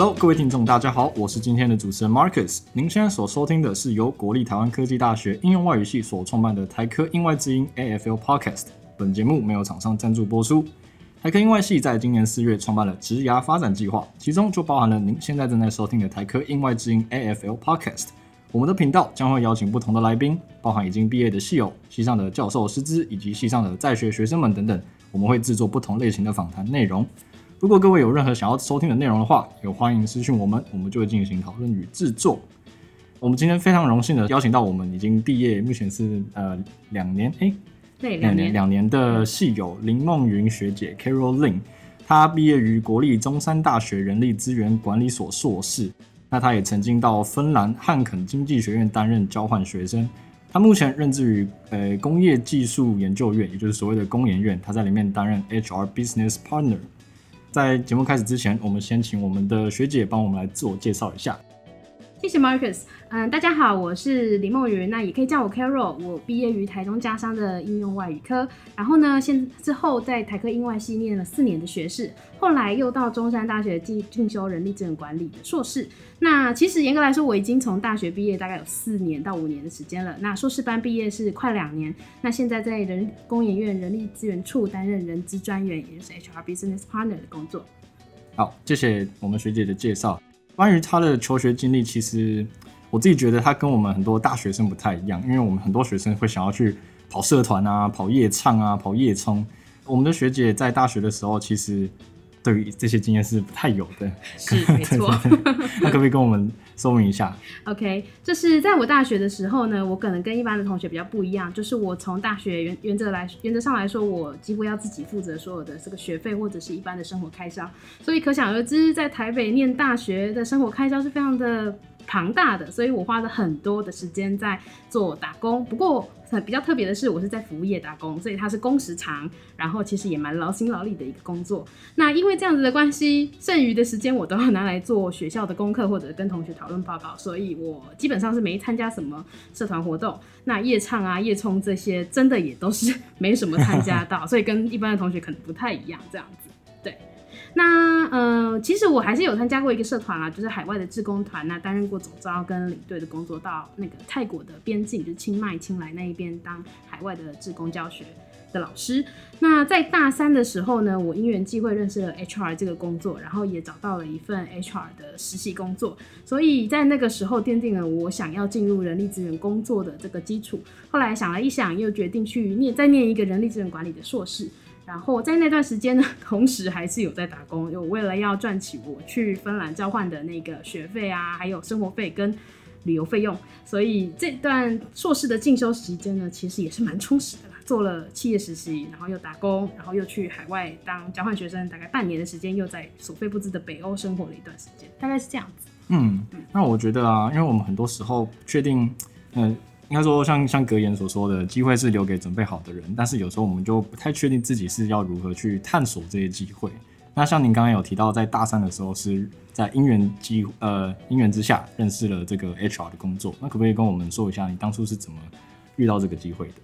Hello，各位听众，大家好，我是今天的主持人 Marcus。您现在所收听的是由国立台湾科技大学应用外语系所创办的台科英外之音 AFL Podcast。本节目没有厂商赞助播出。台科英外系在今年四月创办了职涯发展计划，其中就包含了您现在正在收听的台科英外之音 AFL Podcast。我们的频道将会邀请不同的来宾，包含已经毕业的系友、系上的教授师资以及系上的在学学生们等等。我们会制作不同类型的访谈内容。如果各位有任何想要收听的内容的话，也欢迎私讯我们，我们就会进行讨论与制作。我们今天非常荣幸的邀请到我们已经毕业，目前是呃两年，哎，对，两年两年的系友林梦云学姐 Carol Lin，她毕业于国立中山大学人力资源管理所硕士。那她也曾经到芬兰汉肯经济学院担任交换学生。她目前任职于呃工业技术研究院，也就是所谓的工研院，她在里面担任 HR Business Partner。在节目开始之前，我们先请我们的学姐帮我们来自我介绍一下。谢谢 Marcus，嗯，大家好，我是李梦云，那也可以叫我 Carol。我毕业于台中家商的应用外语科，然后呢，现之后在台科英外系念了四年的学士，后来又到中山大学进进修人力资源管理的硕士。那其实严格来说，我已经从大学毕业大概有四年到五年的时间了。那硕士班毕业是快两年，那现在在人工研院人力资源处担任人资专员，也就是 HR Business Partner 的工作。好，谢谢我们学姐的介绍。关于他的求学经历，其实我自己觉得他跟我们很多大学生不太一样，因为我们很多学生会想要去跑社团啊、跑夜唱啊、跑夜冲。我们的学姐在大学的时候，其实。对于这些经验是不太有的，是没 错。那可不可以跟我们说明一下？OK，就是在我大学的时候呢，我可能跟一般的同学比较不一样，就是我从大学原原则来原则上来说，我几乎要自己负责所有的这个学费或者是一般的生活开销，所以可想而知，在台北念大学的生活开销是非常的。庞大的，所以我花了很多的时间在做打工。不过比较特别的是，我是在服务业打工，所以它是工时长，然后其实也蛮劳心劳力的一个工作。那因为这样子的关系，剩余的时间我都要拿来做学校的功课或者跟同学讨论报告，所以我基本上是没参加什么社团活动。那夜唱啊、夜冲这些，真的也都是没什么参加到，所以跟一般的同学可能不太一样，这样子。对那呃，其实我还是有参加过一个社团啦，就是海外的志工团，那担任过总招跟领队的工作，到那个泰国的边境，就是清迈、清莱那一边当海外的志工教学的老师。那在大三的时候呢，我因缘际会认识了 HR 这个工作，然后也找到了一份 HR 的实习工作，所以在那个时候奠定了我想要进入人力资源工作的这个基础。后来想了一想，又决定去念再念一个人力资源管理的硕士。然后在那段时间呢，同时还是有在打工，有为了要赚起我去芬兰交换的那个学费啊，还有生活费跟旅游费用，所以这段硕士的进修时间呢，其实也是蛮充实的啦。做了企业实习，然后又打工，然后又去海外当交换学生，大概半年的时间，又在所费不赀的北欧生活了一段时间，大概是这样子。嗯，那我觉得啊，因为我们很多时候确定，嗯。应该说，像像格言所说的，机会是留给准备好的人。但是有时候我们就不太确定自己是要如何去探索这些机会。那像您刚刚有提到，在大三的时候是在因缘机呃因缘之下认识了这个 HR 的工作。那可不可以跟我们说一下，你当初是怎么遇到这个机会的？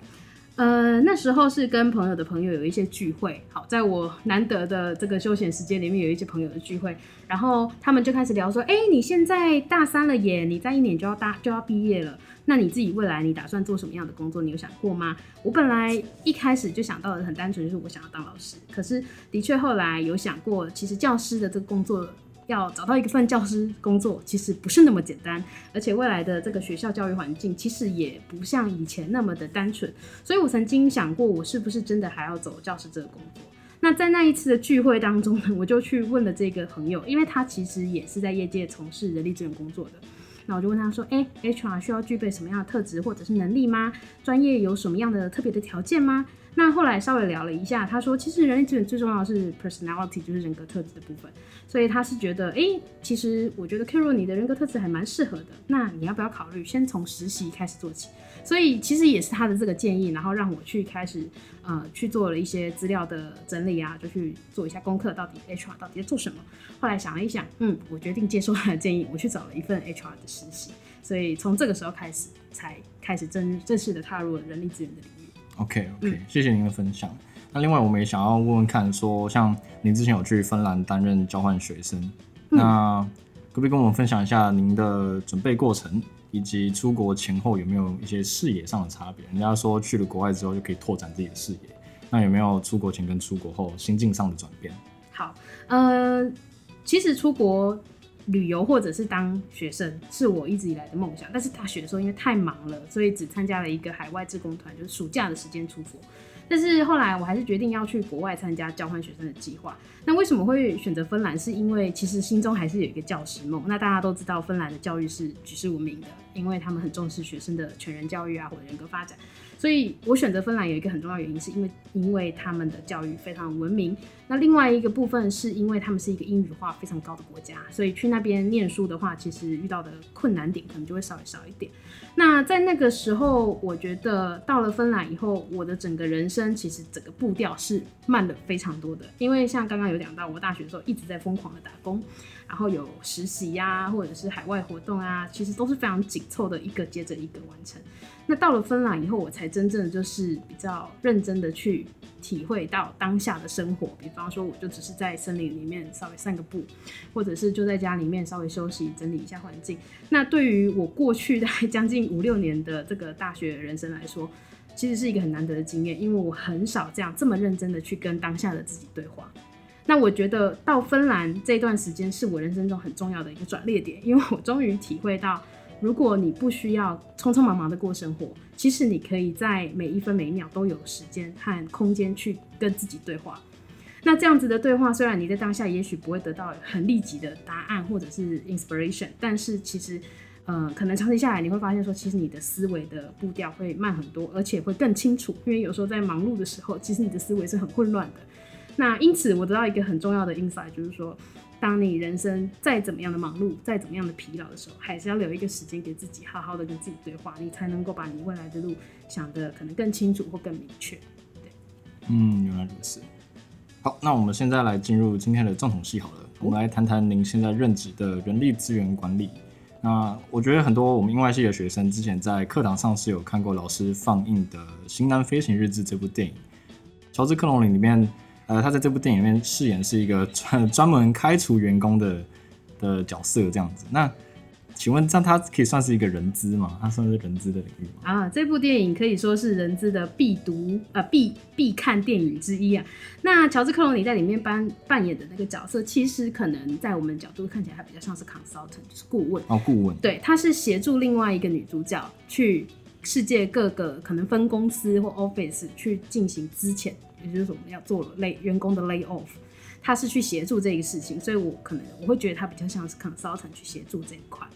呃，那时候是跟朋友的朋友有一些聚会，好，在我难得的这个休闲时间里面有一些朋友的聚会，然后他们就开始聊说，哎，你现在大三了耶，你在一年就要大就要毕业了，那你自己未来你打算做什么样的工作？你有想过吗？我本来一开始就想到的很单纯，就是我想要当老师，可是的确后来有想过，其实教师的这个工作。要找到一份教师工作，其实不是那么简单，而且未来的这个学校教育环境其实也不像以前那么的单纯，所以我曾经想过，我是不是真的还要走教师这个工作？那在那一次的聚会当中呢，我就去问了这个朋友，因为他其实也是在业界从事人力资源工作的，那我就问他说：“哎，HR 需要具备什么样的特质或者是能力吗？专业有什么样的特别的条件吗？”那后来稍微聊了一下，他说其实人力资源最重要的是 personality，就是人格特质的部分。所以他是觉得，哎，其实我觉得 Carol 你的人格特质还蛮适合的。那你要不要考虑先从实习开始做起？所以其实也是他的这个建议，然后让我去开始呃去做了一些资料的整理啊，就去做一下功课，到底 HR 到底在做什么。后来想了一想，嗯，我决定接受他的建议，我去找了一份 HR 的实习。所以从这个时候开始，才开始正正式的踏入了人力资源的领域。OK OK，谢谢您的分享。那另外我们也想要问问看，说像您之前有去芬兰担任交换学生，那可不可以跟我们分享一下您的准备过程，以及出国前后有没有一些视野上的差别？人家说去了国外之后就可以拓展自己的视野，那有没有出国前跟出国后心境上的转变？好，呃，其实出国旅游或者是当学生是我一直以来的梦想，但是大学的时候因为太忙了，所以只参加了一个海外志工团，就是暑假的时间出国。但是后来我还是决定要去国外参加交换学生的计划。那为什么会选择芬兰？是因为其实心中还是有一个教师梦。那大家都知道，芬兰的教育是举世闻名的，因为他们很重视学生的全人教育啊，或者人格发展。所以我选择芬兰有一个很重要原因，是因为因为他们的教育非常文明。那另外一个部分是因为他们是一个英语化非常高的国家，所以去那边念书的话，其实遇到的困难点可能就会稍微少一点。那在那个时候，我觉得到了芬兰以后，我的整个人生其实整个步调是慢了非常多的。因为像刚刚有讲到，我大学的时候一直在疯狂的打工，然后有实习呀，或者是海外活动啊，其实都是非常紧凑的一个接着一个完成。那到了芬兰以后，我才真正就是比较认真的去体会到当下的生活。比方说，我就只是在森林里面稍微散个步，或者是就在家里面稍微休息、整理一下环境。那对于我过去的 将近五六年的这个大学人生来说，其实是一个很难得的经验，因为我很少这样这么认真的去跟当下的自己对话。那我觉得到芬兰这段时间是我人生中很重要的一个转捩点，因为我终于体会到。如果你不需要匆匆忙忙的过生活，其实你可以在每一分每一秒都有时间和空间去跟自己对话。那这样子的对话，虽然你在当下也许不会得到很立即的答案或者是 inspiration，但是其实，呃，可能长期下来你会发现说，其实你的思维的步调会慢很多，而且会更清楚。因为有时候在忙碌的时候，其实你的思维是很混乱的。那因此，我得到一个很重要的 insight，就是说。当你人生再怎么样的忙碌，再怎么样的疲劳的时候，还是要留一个时间给自己，好好的跟自己对话，你才能够把你未来的路想得可能更清楚或更明确。对，嗯，原来如此。好，那我们现在来进入今天的重头戏好了，我们来谈谈您现在任职的人力资源管理。那我觉得很多我们英外系的学生之前在课堂上是有看过老师放映的《型男飞行日志》这部电影，乔治·克隆林里面。呃，他在这部电影里面饰演是一个专 专门开除员工的的角色，这样子。那请问，这样他可以算是一个人资吗？他算是人资的领域吗？啊，这部电影可以说是人资的必读呃必必看电影之一啊。那乔治克隆尼在里面扮扮演的那个角色，其实可能在我们角度看起来，他比较像是 consultant，就是顾问。哦，顾问。对，他是协助另外一个女主角去世界各个可能分公司或 office 去进行资遣。也就是我们要做 lay 员工的 lay off，他是去协助这个事情，所以我可能我会觉得他比较像是 consultant 去协助这一块。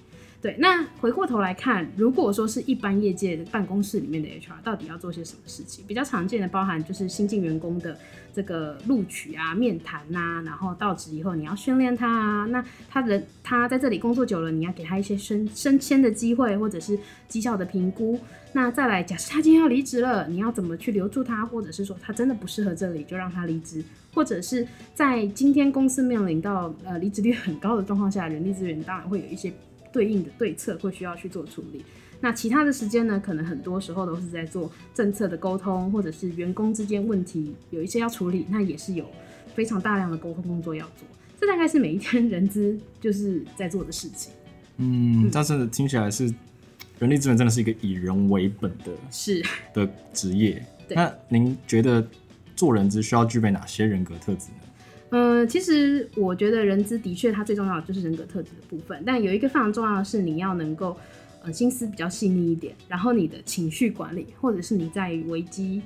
对，那回过头来看，如果说是一般业界的办公室里面的 HR，到底要做些什么事情？比较常见的包含就是新进员工的这个录取啊、面谈呐，然后到职以后你要训练他啊，那他人他在这里工作久了，你要给他一些升升迁的机会，或者是绩效的评估。那再来，假设他今天要离职了，你要怎么去留住他，或者是说他真的不适合这里，就让他离职，或者是在今天公司面临到呃离职率很高的状况下，人力资源当然会有一些。对应的对策会需要去做处理，那其他的时间呢？可能很多时候都是在做政策的沟通，或者是员工之间问题有一些要处理，那也是有非常大量的沟通工作要做。这大概是每一天人资就是在做的事情。嗯，但是听起来是人力资源真的是一个以人为本的是的职业。那您觉得做人资需要具备哪些人格特质呢？嗯，其实我觉得人资的确，它最重要的就是人格特质的部分。但有一个非常重要的是，你要能够，呃，心思比较细腻一点，然后你的情绪管理，或者是你在危机。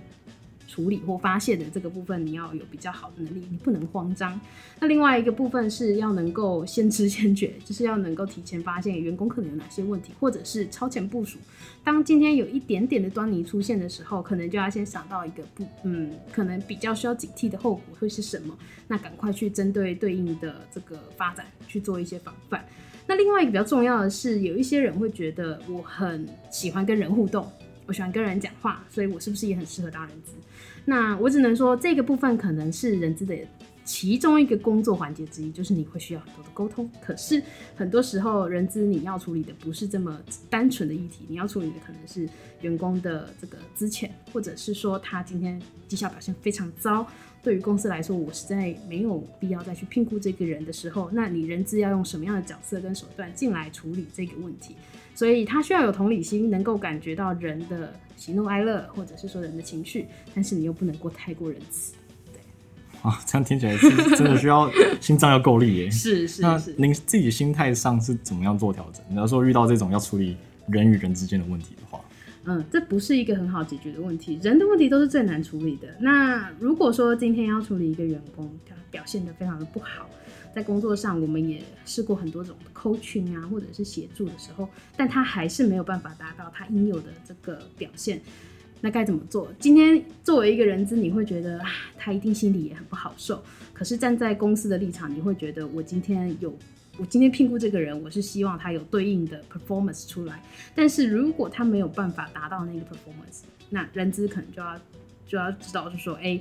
处理或发现的这个部分，你要有比较好的能力，你不能慌张。那另外一个部分是要能够先知先觉，就是要能够提前发现员工可能有哪些问题，或者是超前部署。当今天有一点点的端倪出现的时候，可能就要先想到一个不，嗯，可能比较需要警惕的后果会是什么，那赶快去针对对应的这个发展去做一些防范。那另外一个比较重要的是，有一些人会觉得我很喜欢跟人互动，我喜欢跟人讲话，所以我是不是也很适合当人资？那我只能说，这个部分可能是人资的其中一个工作环节之一，就是你会需要很多的沟通。可是很多时候，人资你要处理的不是这么单纯的议题，你要处理的可能是员工的这个资遣，或者是说他今天绩效表现非常糟，对于公司来说，我实在没有必要再去聘雇这个人的时候，那你人资要用什么样的角色跟手段进来处理这个问题？所以他需要有同理心，能够感觉到人的喜怒哀乐，或者是说人的情绪，但是你又不能过太过仁慈。啊，这样听起来是 真的需要心脏要够力耶。是是是。那您自己心态上是怎么样做调整？你要说遇到这种要处理人与人之间的问题的话，嗯，这不是一个很好解决的问题。人的问题都是最难处理的。那如果说今天要处理一个员工，他表现的非常的不好，在工作上我们也试过很多种 coaching 啊，或者是协助的时候，但他还是没有办法达到他应有的这个表现。那该怎么做？今天作为一个人资，你会觉得，他一定心里也很不好受。可是站在公司的立场，你会觉得我今天有，我今天评估这个人，我是希望他有对应的 performance 出来。但是如果他没有办法达到那个 performance，那人资可能就要就要知道，就说，哎，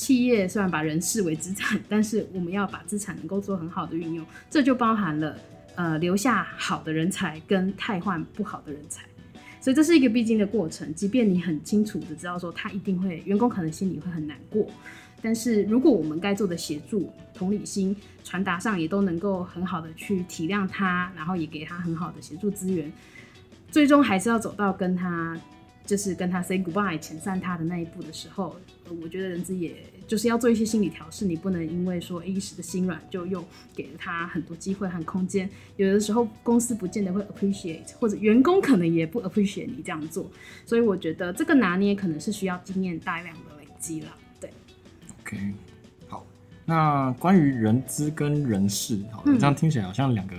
企业虽然把人视为资产，但是我们要把资产能够做很好的运用，这就包含了呃留下好的人才跟汰换不好的人才。所以这是一个必经的过程，即便你很清楚的知道说他一定会，员工可能心里会很难过，但是如果我们该做的协助、同理心传达上也都能够很好的去体谅他，然后也给他很好的协助资源，最终还是要走到跟他。就是跟他 say goodbye 遣散他的那一步的时候，我觉得人资也就是要做一些心理调试，你不能因为说一时的心软就又给了他很多机会和空间。有的时候公司不见得会 appreciate，或者员工可能也不 appreciate 你这样做。所以我觉得这个拿捏可能是需要经验大量的累积了。对，OK，好，那关于人资跟人事，好，这样听起来好像两个。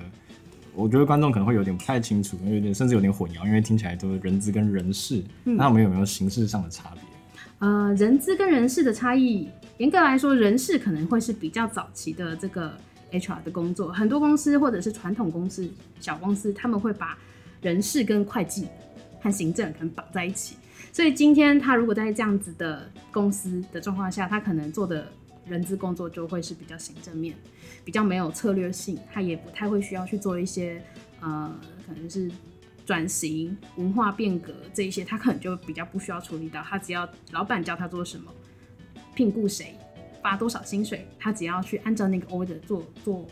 我觉得观众可能会有点不太清楚，有点甚至有点混淆，因为听起来都是人资跟人事，那我们有没有形式上的差别？呃，人资跟人事的差异，严格来说，人事可能会是比较早期的这个 HR 的工作，很多公司或者是传统公司、小公司，他们会把人事跟会计和行政可能绑在一起，所以今天他如果在这样子的公司的状况下，他可能做的。人资工作就会是比较行政面，比较没有策略性，他也不太会需要去做一些呃，可能是转型、文化变革这一些，他可能就比较不需要处理到。他只要老板叫他做什么，聘雇谁，发多少薪水，他只要去按照那个 order 做做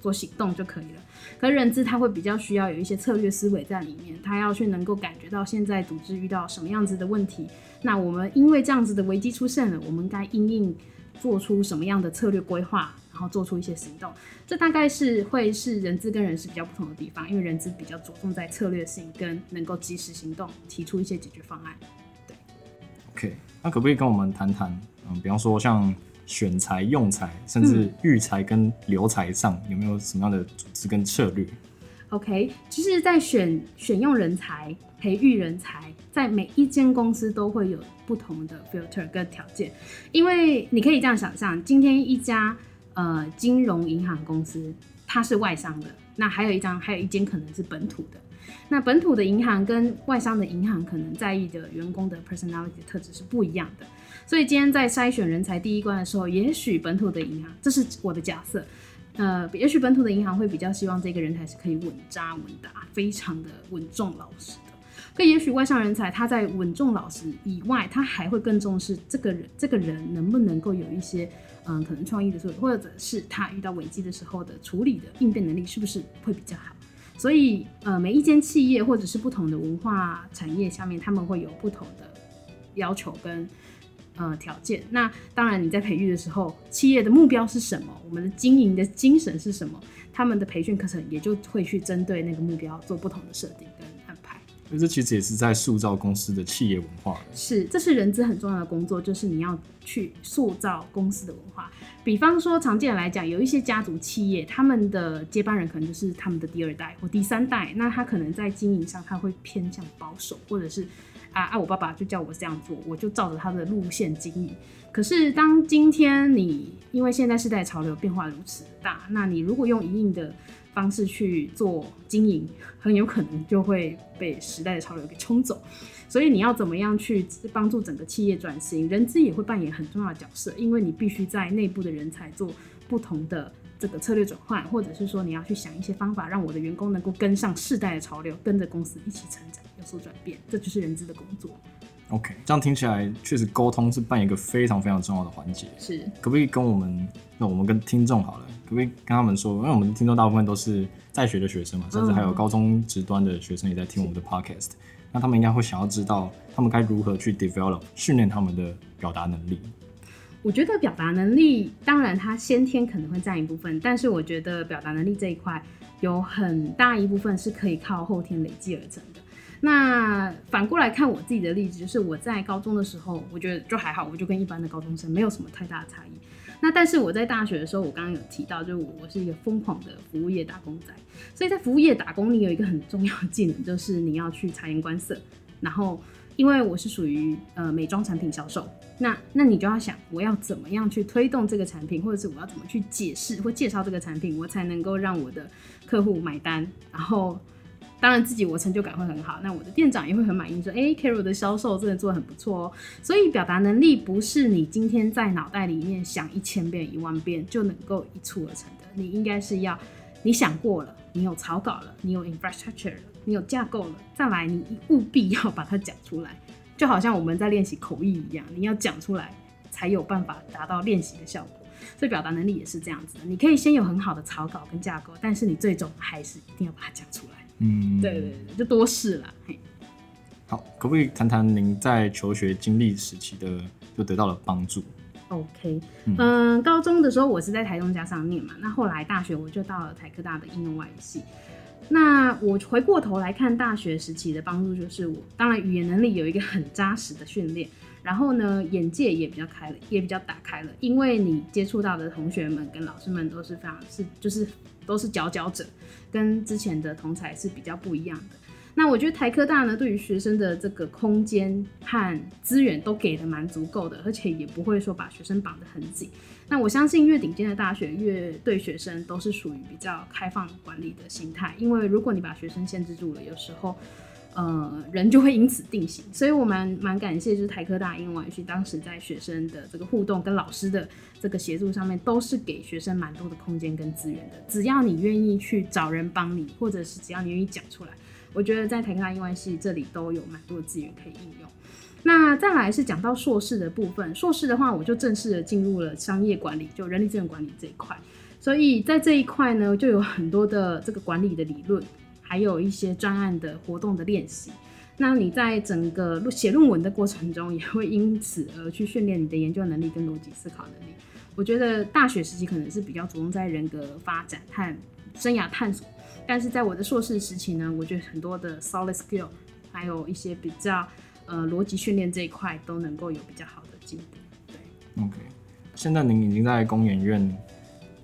做行动就可以了。可是人资他会比较需要有一些策略思维在里面，他要去能够感觉到现在组织遇到什么样子的问题，那我们因为这样子的危机出现了，我们该应应。做出什么样的策略规划，然后做出一些行动，这大概是会是人资跟人事比较不同的地方，因为人资比较着重在策略性跟能够及时行动，提出一些解决方案。对，OK，那可不可以跟我们谈谈，嗯，比方说像选材、用材，甚至育才跟留才上，有没有什么样的组织跟策略？OK，其实，在选选用人才、培育人才，在每一间公司都会有不同的 filter 跟条件，因为你可以这样想象，今天一家呃金融银行公司，它是外商的，那还有一张，还有一间可能是本土的，那本土的银行跟外商的银行可能在意的员工的 personality 特质是不一样的，所以今天在筛选人才第一关的时候，也许本土的银行，这是我的假设。呃，也许本土的银行会比较希望这个人才是可以稳扎稳打，非常的稳重老实的。可也许外向人才他在稳重老实以外，他还会更重视这个人，这个人能不能够有一些嗯可能创意的作用，或者是他遇到危机的时候的处理的应变能力是不是会比较好？所以呃，每一间企业或者是不同的文化产业下面，他们会有不同的要求跟。呃，条件。那当然，你在培育的时候，企业的目标是什么？我们的经营的精神是什么？他们的培训课程也就会去针对那个目标做不同的设定跟安排。所以这其实也是在塑造公司的企业文化。是，这是人资很重要的工作，就是你要去塑造公司的文化。比方说，常见来讲，有一些家族企业，他们的接班人可能就是他们的第二代或第三代，那他可能在经营上他会偏向保守，或者是。啊啊！我爸爸就叫我这样做，我就照着他的路线经营。可是当今天你因为现在时代潮流变化如此大，那你如果用一定的方式去做经营，很有可能就会被时代的潮流给冲走。所以你要怎么样去帮助整个企业转型？人资也会扮演很重要的角色，因为你必须在内部的人才做不同的这个策略转换，或者是说你要去想一些方法，让我的员工能够跟上世代的潮流，跟着公司一起成长，有所转变。这就是人资的工作。OK，这样听起来确实沟通是扮演一个非常非常重要的环节。是，可不可以跟我们，那我们跟听众好了，可不可以跟他们说，因为我们听众大部分都是在学的学生嘛，甚至还有高中职端的学生也在听我们的 Podcast。那他们应该会想要知道，他们该如何去 develop 训练他们的表达能力。我觉得表达能力，当然它先天可能会占一部分，但是我觉得表达能力这一块有很大一部分是可以靠后天累积而成的。那反过来看我自己的例子，就是我在高中的时候，我觉得就还好，我就跟一般的高中生没有什么太大的差异。那但是我在大学的时候，我刚刚有提到，就是我是一个疯狂的服务业打工仔，所以在服务业打工，你有一个很重要的技能，就是你要去察言观色。然后，因为我是属于呃美妆产品销售，那那你就要想，我要怎么样去推动这个产品，或者是我要怎么去解释或介绍这个产品，我才能够让我的客户买单，然后。当然，自己我成就感会很好，那我的店长也会很满意，说：“哎，Carol 的销售真的做的很不错哦。”所以表达能力不是你今天在脑袋里面想一千遍、一万遍就能够一蹴而成的，你应该是要你想过了，你有草稿了，你有 infrastructure 了，你有架构了，再来你务必要把它讲出来，就好像我们在练习口译一样，你要讲出来才有办法达到练习的效果。所以表达能力也是这样子的，你可以先有很好的草稿跟架构，但是你最终还是一定要把它讲出来。嗯，对对对，就多试了。好，可不可以谈谈您在求学经历时期的就得到了帮助？OK，嗯，高中的时候我是在台中加上念嘛，那后来大学我就到了台科大的应用外语系。那我回过头来看大学时期的帮助，就是我当然语言能力有一个很扎实的训练，然后呢眼界也比较开了，也比较打开了，因为你接触到的同学们跟老师们都是非常是就是。都是佼佼者，跟之前的同才是比较不一样的。那我觉得台科大呢，对于学生的这个空间和资源都给的蛮足够的，而且也不会说把学生绑得很紧。那我相信越顶尖的大学越对学生都是属于比较开放管理的心态，因为如果你把学生限制住了，有时候。呃，人就会因此定型，所以我蛮蛮感谢，就是台科大英文系当时在学生的这个互动跟老师的这个协助上面，都是给学生蛮多的空间跟资源的。只要你愿意去找人帮你，或者是只要你愿意讲出来，我觉得在台科大英文系这里都有蛮多资源可以应用。那再来是讲到硕士的部分，硕士的话，我就正式的进入了商业管理，就人力资源管理这一块。所以在这一块呢，就有很多的这个管理的理论。还有一些专案的活动的练习，那你在整个写论文的过程中，也会因此而去训练你的研究能力跟逻辑思考能力。我觉得大学时期可能是比较着重在人格发展和生涯探索，但是在我的硕士时期呢，我觉得很多的 solid skill，还有一些比较呃逻辑训练这一块都能够有比较好的进步。对，OK，现在您已经在工研院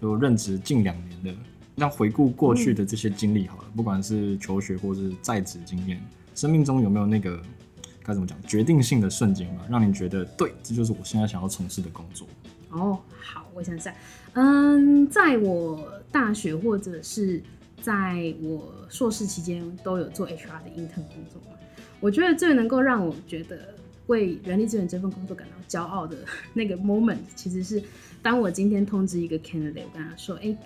就任职近两年了。那回顾过去的这些经历好了，不管是求学或是在职经验，生命中有没有那个该怎么讲决定性的瞬间吧，让你觉得对，这就是我现在想要从事的工作。哦，好，我想想，嗯，在我大学或者是在我硕士期间都有做 HR 的 intern 工作嘛，我觉得最能够让我觉得为人力资源这份工作感到骄傲的 那个 moment，其实是当我今天通知一个 candidate，我跟他说，哎。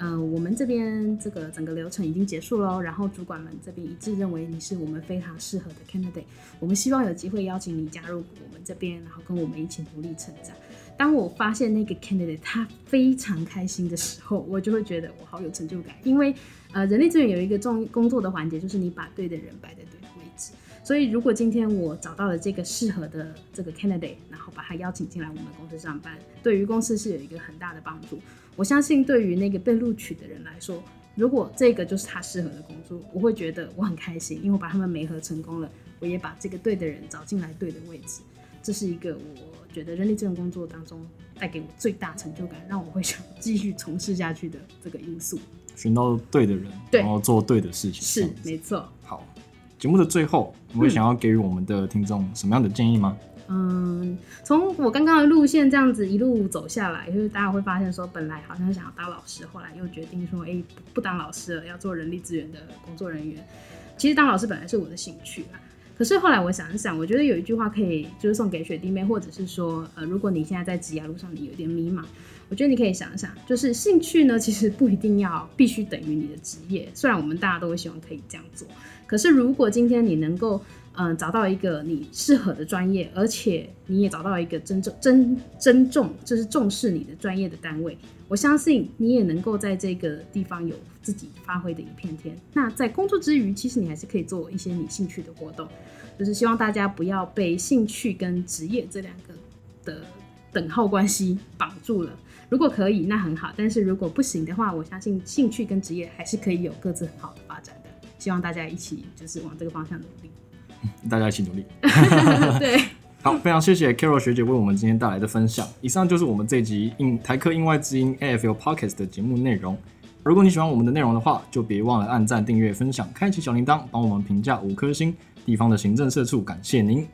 嗯，我们这边这个整个流程已经结束了，然后主管们这边一致认为你是我们非常适合的 candidate，我们希望有机会邀请你加入我们这边，然后跟我们一起努力成长。当我发现那个 candidate 他非常开心的时候，我就会觉得我好有成就感，因为呃，人力资源有一个重工作的环节，就是你把对的人摆在对的位置。所以如果今天我找到了这个适合的这个 candidate，然后把他邀请进来我们公司上班，对于公司是有一个很大的帮助。我相信，对于那个被录取的人来说，如果这个就是他适合的工作，我会觉得我很开心，因为我把他们媒合成功了，我也把这个对的人找进来对的位置，这是一个我觉得人力资源工作当中带给我最大成就感，让我会想继续从事下去的这个因素。寻到对的人，然后做对的事情，是没错。好，节目的最后，你会想要给予我们的听众什么样的建议吗？嗯，从我刚刚的路线这样子一路走下来，就是大家会发现说，本来好像想要当老师，后来又决定说，哎、不不当老师了，要做人力资源的工作人员。其实当老师本来是我的兴趣啊，可是后来我想一想，我觉得有一句话可以就是送给学弟妹，或者是说，呃，如果你现在在职业路上你有点迷茫，我觉得你可以想一想，就是兴趣呢，其实不一定要必须等于你的职业，虽然我们大家都会希望可以这样做，可是如果今天你能够嗯，找到一个你适合的专业，而且你也找到一个真正真真重，就是重视你的专业的单位，我相信你也能够在这个地方有自己发挥的一片天。那在工作之余，其实你还是可以做一些你兴趣的活动，就是希望大家不要被兴趣跟职业这两个的等号关系绑住了。如果可以，那很好；但是如果不行的话，我相信兴趣跟职业还是可以有各自很好的发展的。希望大家一起就是往这个方向努力。大家一起努力。对，好，非常谢谢 Carol 学姐为我们今天带来的分享。以上就是我们这集应台科应外之音 AFL Podcast 的节目内容。如果你喜欢我们的内容的话，就别忘了按赞、订阅、分享、开启小铃铛，帮我们评价五颗星。地方的行政社畜感谢您。